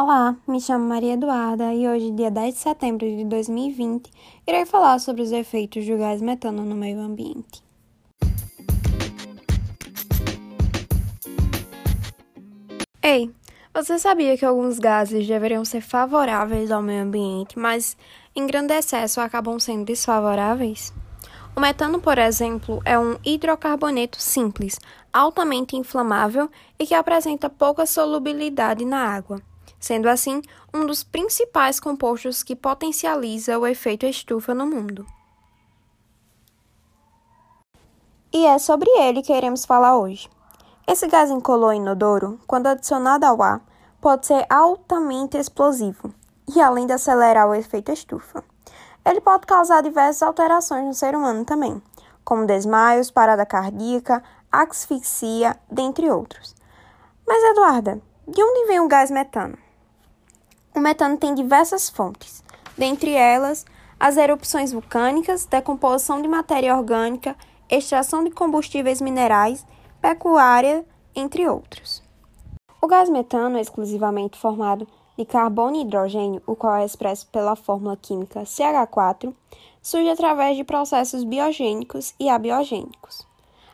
Olá, me chamo Maria Eduarda e hoje, dia 10 de setembro de 2020, irei falar sobre os efeitos do gás metano no meio ambiente. Ei, você sabia que alguns gases deveriam ser favoráveis ao meio ambiente, mas em grande excesso acabam sendo desfavoráveis? O metano, por exemplo, é um hidrocarboneto simples, altamente inflamável e que apresenta pouca solubilidade na água sendo assim um dos principais compostos que potencializa o efeito estufa no mundo. E é sobre ele que iremos falar hoje. Esse gás incolor inodoro, quando adicionado ao ar, pode ser altamente explosivo e, além de acelerar o efeito estufa, ele pode causar diversas alterações no ser humano também, como desmaios, parada cardíaca, asfixia, dentre outros. Mas, Eduarda, de onde vem o gás metano? O metano tem diversas fontes, dentre elas as erupções vulcânicas, decomposição de matéria orgânica, extração de combustíveis minerais, pecuária, entre outros. O gás metano é exclusivamente formado de carbono e hidrogênio, o qual é expresso pela fórmula química CH4, surge através de processos biogênicos e abiogênicos.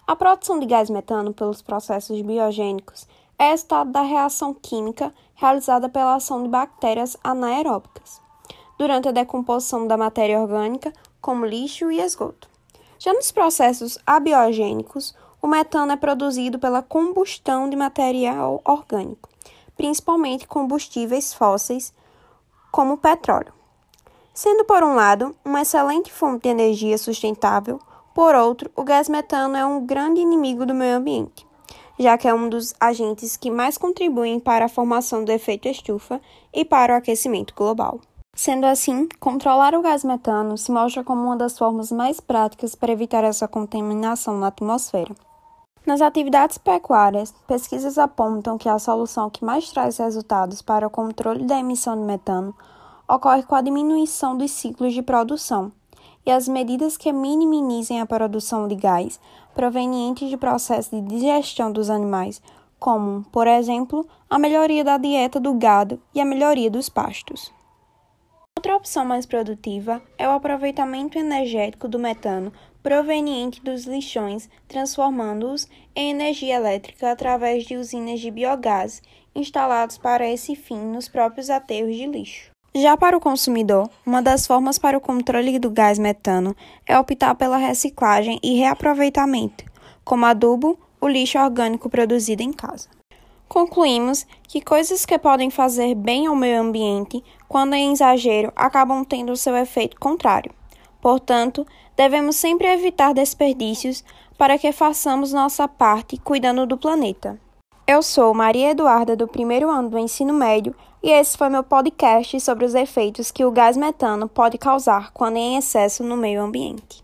A produção de gás metano pelos processos biogênicos é resultado da reação química realizada pela ação de bactérias anaeróbicas durante a decomposição da matéria orgânica, como lixo e esgoto. Já nos processos abiogênicos, o metano é produzido pela combustão de material orgânico, principalmente combustíveis fósseis, como o petróleo. Sendo, por um lado, uma excelente fonte de energia sustentável, por outro, o gás metano é um grande inimigo do meio ambiente já que é um dos agentes que mais contribuem para a formação do efeito estufa e para o aquecimento global. Sendo assim, controlar o gás metano se mostra como uma das formas mais práticas para evitar essa contaminação na atmosfera. Nas atividades pecuárias, pesquisas apontam que a solução que mais traz resultados para o controle da emissão de metano ocorre com a diminuição dos ciclos de produção e as medidas que minimizem a produção de gás provenientes de processos de digestão dos animais, como, por exemplo, a melhoria da dieta do gado e a melhoria dos pastos. Outra opção mais produtiva é o aproveitamento energético do metano proveniente dos lixões, transformando-os em energia elétrica através de usinas de biogás instalados para esse fim nos próprios aterros de lixo. Já para o consumidor, uma das formas para o controle do gás metano é optar pela reciclagem e reaproveitamento, como adubo, o lixo orgânico produzido em casa. Concluímos que coisas que podem fazer bem ao meio ambiente, quando em exagero, acabam tendo seu efeito contrário. Portanto, devemos sempre evitar desperdícios para que façamos nossa parte cuidando do planeta. Eu sou Maria Eduarda, do primeiro ano do ensino médio, e esse foi meu podcast sobre os efeitos que o gás metano pode causar quando em excesso no meio ambiente.